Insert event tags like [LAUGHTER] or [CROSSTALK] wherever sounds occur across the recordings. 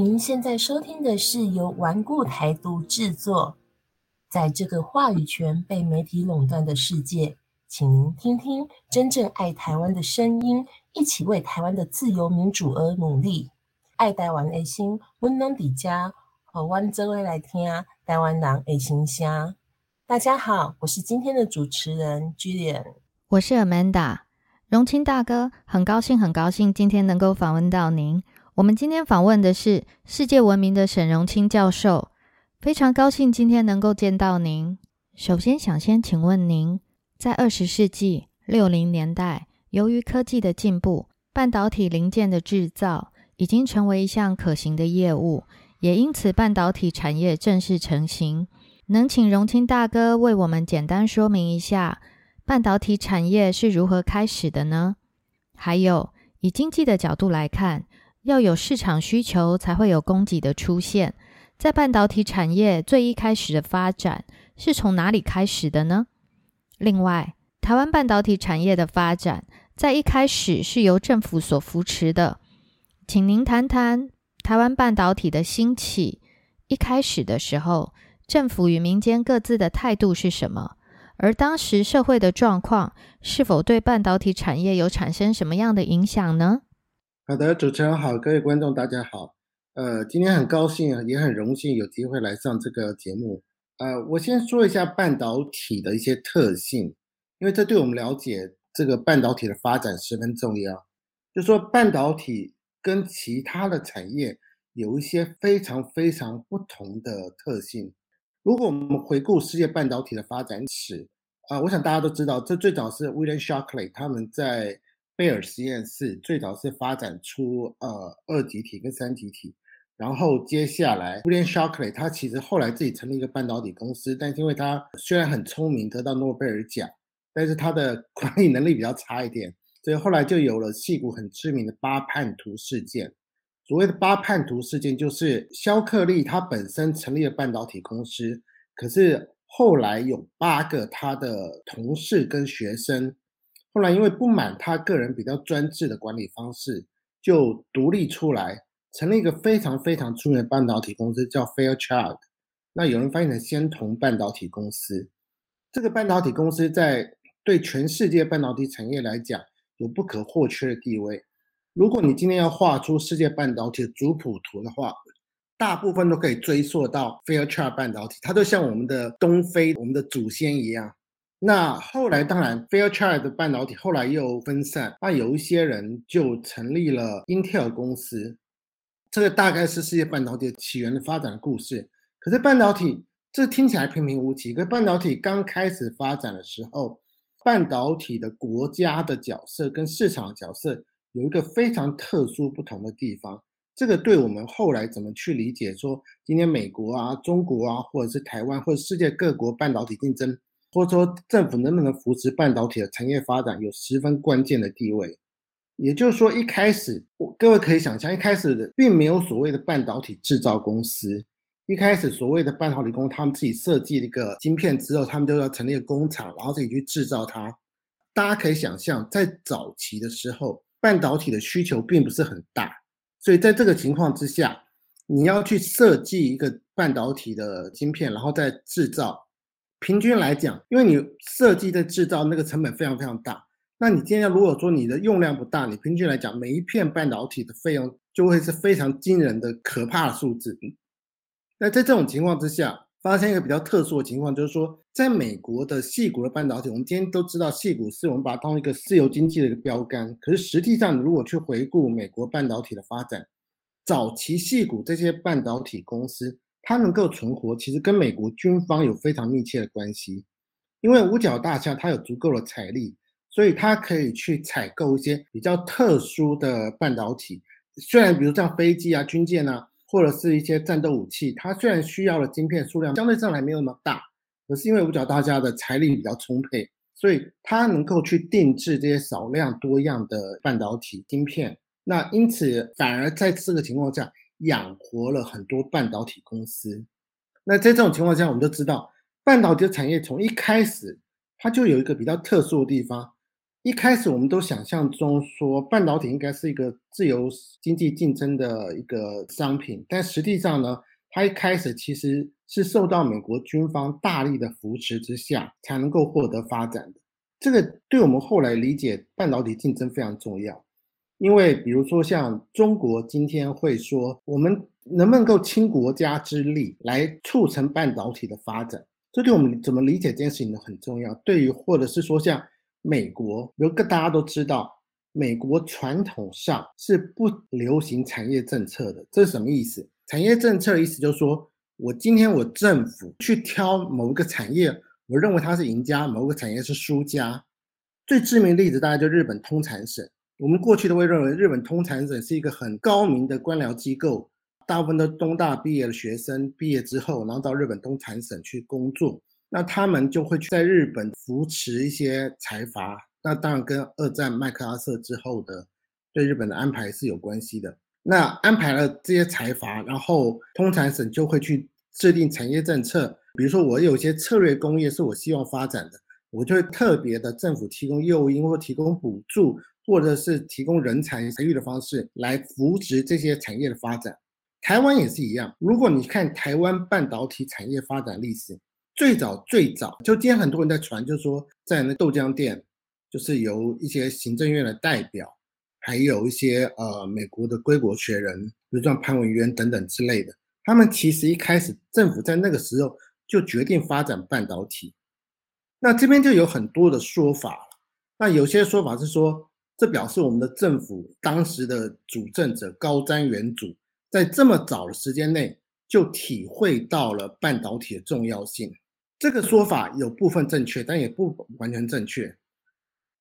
您现在收听的是由顽固台独制作。在这个话语权被媒体垄断的世界，请您听听真正爱台湾的声音，一起为台湾的自由民主而努力。爱台湾的心，温暖底家，和湾周围来听台湾人的心声。大家好，我是今天的主持人 Julian，我是 Amanda。荣清大哥，很高兴，很高兴今天能够访问到您。我们今天访问的是世界闻名的沈荣清教授，非常高兴今天能够见到您。首先想先请问您，在二十世纪六零年代，由于科技的进步，半导体零件的制造已经成为一项可行的业务，也因此半导体产业正式成型。能请荣清大哥为我们简单说明一下半导体产业是如何开始的呢？还有，以经济的角度来看。要有市场需求，才会有供给的出现。在半导体产业最一开始的发展是从哪里开始的呢？另外，台湾半导体产业的发展在一开始是由政府所扶持的，请您谈谈台湾半导体的兴起。一开始的时候，政府与民间各自的态度是什么？而当时社会的状况是否对半导体产业有产生什么样的影响呢？好的，主持人好，各位观众大家好。呃，今天很高兴，也很荣幸有机会来上这个节目。呃，我先说一下半导体的一些特性，因为这对我们了解这个半导体的发展十分重要。就说半导体跟其他的产业有一些非常非常不同的特性。如果我们回顾世界半导体的发展史，啊，我想大家都知道，这最早是 William Shockley 他们在。贝尔实验室最早是发展出呃二极体跟三极体，然后接下来 William Shockley 他其实后来自己成立一个半导体公司，但是因为他虽然很聪明，得到诺贝尔奖，但是他的 [LAUGHS] 管理能力比较差一点，所以后来就有了戏骨很知名的八叛徒事件。所谓的八叛徒事件，就是肖克利他本身成立了半导体公司，可是后来有八个他的同事跟学生。后来因为不满他个人比较专制的管理方式，就独立出来，成立一个非常非常出名的半导体公司，叫 Fairchild。那有人翻译成仙童半导体公司。这个半导体公司在对全世界半导体产业来讲有不可或缺的地位。如果你今天要画出世界半导体的族谱图的话，大部分都可以追溯到 Fairchild 半导体，它就像我们的东非，我们的祖先一样。那后来当然，Fairchild 的半导体后来又分散，那有一些人就成立了 Intel 公司，这个大概是世界半导体起源的发展的故事。可是半导体这听起来平平无奇，可是半导体刚开始发展的时候，半导体的国家的角色跟市场角色有一个非常特殊不同的地方。这个对我们后来怎么去理解说，今天美国啊、中国啊，或者是台湾或者世界各国半导体竞争。或者说，政府能不能扶持半导体的产业发展，有十分关键的地位。也就是说，一开始，各位可以想象，一开始并没有所谓的半导体制造公司。一开始，所谓的半导体工，他们自己设计一个晶片之后，他们就要成立一个工厂，然后自己去制造它。大家可以想象，在早期的时候，半导体的需求并不是很大，所以在这个情况之下，你要去设计一个半导体的晶片，然后再制造。平均来讲，因为你设计在制造那个成本非常非常大，那你今天如果说你的用量不大，你平均来讲每一片半导体的费用就会是非常惊人的可怕的数字。那在这种情况之下，发生一个比较特殊的情况，就是说，在美国的细股的半导体，我们今天都知道细股是我们把它当一个自由经济的一个标杆。可是实际上，如果去回顾美国半导体的发展，早期细股这些半导体公司。它能够存活，其实跟美国军方有非常密切的关系，因为五角大厦它有足够的财力，所以它可以去采购一些比较特殊的半导体。虽然比如像飞机啊、军舰啊，或者是一些战斗武器，它虽然需要的晶片数量相对上来没有那么大，可是因为五角大厦的财力比较充沛，所以它能够去定制这些少量多样的半导体晶片。那因此反而在这个情况下。养活了很多半导体公司。那在这种情况下，我们都知道半导体产业从一开始它就有一个比较特殊的地方，一开始我们都想象中说半导体应该是一个自由经济竞争的一个商品，但实际上呢，它一开始其实是受到美国军方大力的扶持之下才能够获得发展的。这个对我们后来理解半导体竞争非常重要，因为比如说像中国今天会说，我们能不能够倾国家之力来促成半导体的发展？这对我们怎么理解这件事情呢很重要。对于或者是说像美国，比如个大家都知道，美国传统上是不流行产业政策的。这是什么意思？产业政策意思就是说，我今天我政府去挑某一个产业。我认为它是赢家，某个产业是输家。最知名的例子大概就日本通产省。我们过去都会认为日本通产省是一个很高明的官僚机构，大部分都东大毕业的学生毕业之后，然后到日本通产省去工作。那他们就会去在日本扶持一些财阀。那当然跟二战麦克阿瑟之后的对日本的安排是有关系的。那安排了这些财阀，然后通产省就会去制定产业政策。比如说，我有些策略工业是我希望发展的，我就会特别的政府提供诱因，或提供补助，或者是提供人才培育的方式来扶植这些产业的发展。台湾也是一样，如果你看台湾半导体产业发展历史，最早最早就今天很多人在传，就是说在那豆浆店，就是由一些行政院的代表，还有一些呃美国的归国学人，比如像潘文渊等等之类的，他们其实一开始政府在那个时候。就决定发展半导体，那这边就有很多的说法了。那有些说法是说，这表示我们的政府当时的主政者高瞻远瞩，在这么早的时间内就体会到了半导体的重要性。这个说法有部分正确，但也不完全正确。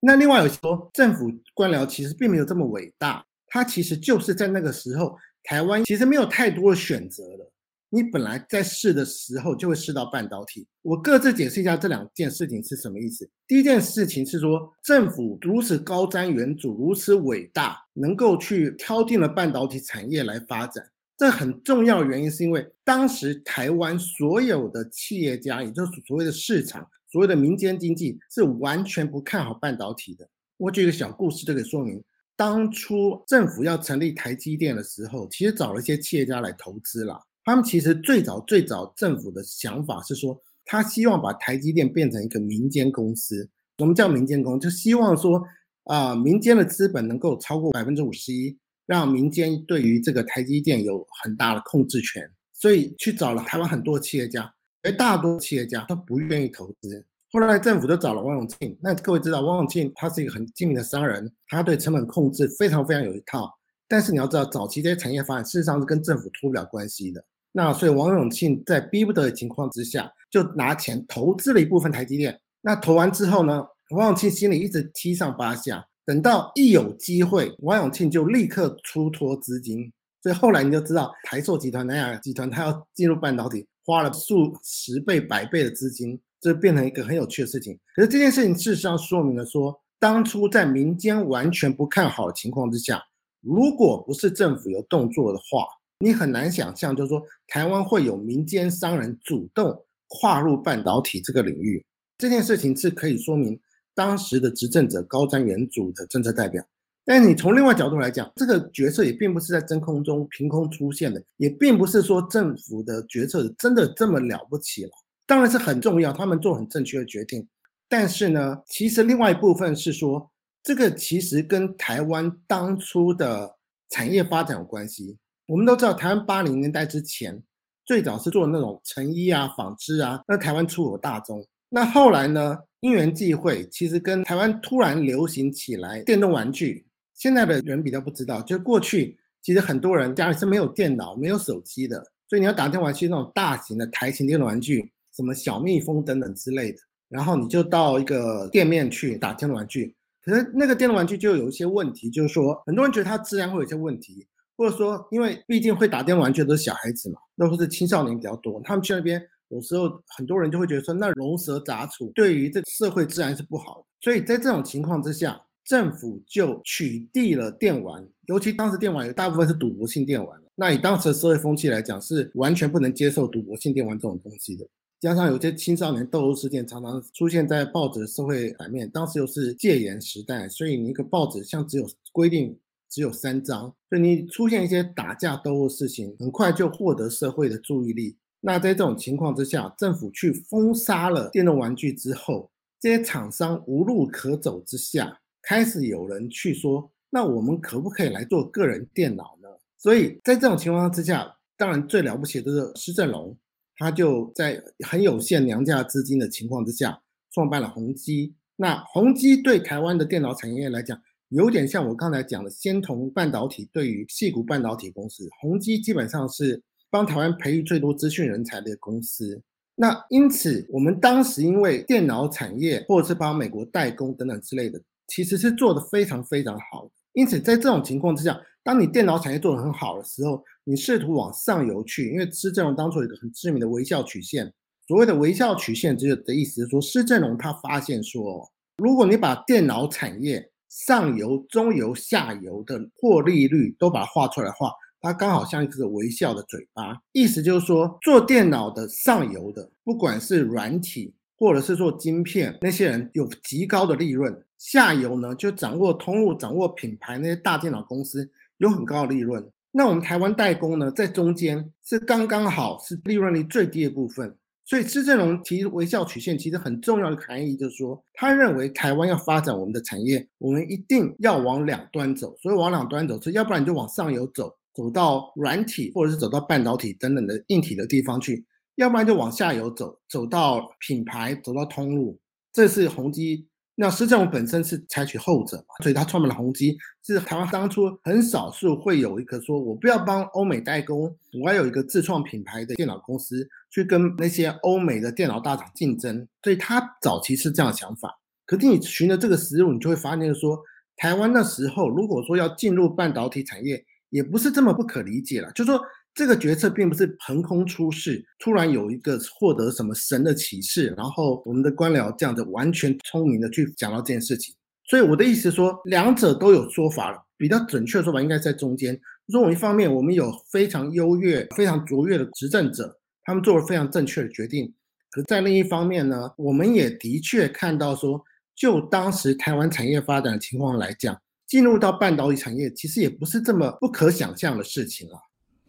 那另外有说，政府官僚其实并没有这么伟大，他其实就是在那个时候，台湾其实没有太多的选择了。你本来在试的时候就会试到半导体。我各自解释一下这两件事情是什么意思。第一件事情是说，政府如此高瞻远瞩、如此伟大，能够去挑定了半导体产业来发展。这很重要的原因是因为当时台湾所有的企业家，也就是所谓的市场、所谓的民间经济，是完全不看好半导体的。我举一个小故事就可以说明，当初政府要成立台积电的时候，其实找了一些企业家来投资了。他们其实最早最早政府的想法是说，他希望把台积电变成一个民间公司。什么叫民间公司？就希望说啊，民间的资本能够超过百分之五十一，让民间对于这个台积电有很大的控制权。所以去找了台湾很多企业家，而大多企业家都不愿意投资。后来政府就找了王永庆。那各位知道，王永庆他是一个很精明的商人，他对成本控制非常非常有一套。但是你要知道，早期这些产业发展事实上是跟政府脱不了关系的。那所以王永庆在逼不得的情况之下，就拿钱投资了一部分台积电。那投完之后呢，王永庆心里一直七上八下。等到一有机会，王永庆就立刻出脱资金。所以后来你就知道，台塑集团、南亚集团，它要进入半导体，花了数十倍、百倍的资金，这变成一个很有趣的事情。可是这件事情事实上说明了说，当初在民间完全不看好的情况之下，如果不是政府有动作的话，你很难想象，就是说台湾会有民间商人主动跨入半导体这个领域，这件事情是可以说明当时的执政者高瞻远瞩的政策代表。但你从另外角度来讲，这个决策也并不是在真空中凭空出现的，也并不是说政府的决策真的这么了不起了。当然是很重要，他们做很正确的决定。但是呢，其实另外一部分是说，这个其实跟台湾当初的产业发展有关系。我们都知道，台湾八零年代之前最早是做那种成衣啊、纺织啊，那台湾出口大宗。那后来呢，因缘际会，其实跟台湾突然流行起来电动玩具。现在的人比较不知道，就过去其实很多人家里是没有电脑、没有手机的，所以你要打电动玩具那种大型的台型电动玩具，什么小蜜蜂等等之类的，然后你就到一个店面去打电动玩具。可是那个电动玩具就有一些问题，就是说很多人觉得它自然会有一些问题。或者说，因为毕竟会打电玩具都是小孩子嘛，那或是青少年比较多，他们去那边有时候很多人就会觉得说，那龙蛇杂处对于这个社会自然是不好。所以在这种情况之下，政府就取缔了电玩，尤其当时电玩有大部分是赌博性电玩，那以当时的社会风气来讲，是完全不能接受赌博性电玩这种东西的。加上有些青少年斗殴事件常常出现在报纸社会版面。当时又是戒严时代，所以你一个报纸像只有规定只有三张，所以你出现一些打架斗殴事情，很快就获得社会的注意力。那在这种情况之下，政府去封杀了电动玩具之后，这些厂商无路可走之下，开始有人去说：那我们可不可以来做个人电脑呢？所以在这种情况之下，当然最了不起的是施正荣。他就在很有限娘家资金的情况之下，创办了宏基。那宏基对台湾的电脑产业来讲，有点像我刚才讲的仙童半导体对于细谷半导体公司。宏基基本上是帮台湾培育最多资讯人才的公司。那因此，我们当时因为电脑产业或者是帮美国代工等等之类的，其实是做的非常非常好。因此，在这种情况之下，当你电脑产业做得很好的时候，你试图往上游去，因为施正荣当初有一个很知名的微笑曲线。所谓的微笑曲线，这个的意思是说，施正荣他发现说，如果你把电脑产业上游、中游、下游的获利率都把它画出来的话，它刚好像一个微笑的嘴巴。意思就是说，做电脑的上游的，不管是软体或者是做晶片，那些人有极高的利润；下游呢，就掌握通路、掌握品牌那些大电脑公司。有很高的利润，那我们台湾代工呢，在中间是刚刚好，是利润率最低的部分。所以施正荣提微笑曲线，其实很重要的含义就是说，他认为台湾要发展我们的产业，我们一定要往两端走。所以往两端走，所以要不然你就往上游走，走到软体或者是走到半导体等等的硬体的地方去；要不然就往下游走，走到品牌，走到通路。这是宏基。那施正荣本身是采取后者嘛，所以他创办了宏基，是台湾当初很少数会有一个说，我不要帮欧美代工，我要有一个自创品牌的电脑公司去跟那些欧美的电脑大厂竞争，所以他早期是这样的想法。可是你循着这个思路，你就会发现说，台湾那时候如果说要进入半导体产业，也不是这么不可理解了，就是说。这个决策并不是横空出世，突然有一个获得什么神的启示，然后我们的官僚这样子完全聪明的去讲到这件事情。所以我的意思说，两者都有说法了，比较准确的说法应该在中间。说我一方面我们有非常优越、非常卓越的执政者，他们做了非常正确的决定；可在另一方面呢，我们也的确看到说，就当时台湾产业发展的情况来讲，进入到半导体产业其实也不是这么不可想象的事情了。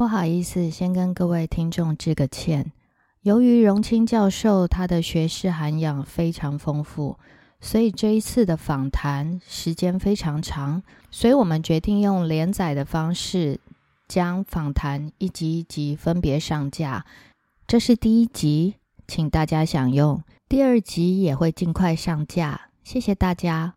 不好意思，先跟各位听众致个歉。由于荣清教授他的学识涵养非常丰富，所以这一次的访谈时间非常长，所以我们决定用连载的方式将访谈一集一集分别上架。这是第一集，请大家享用。第二集也会尽快上架，谢谢大家。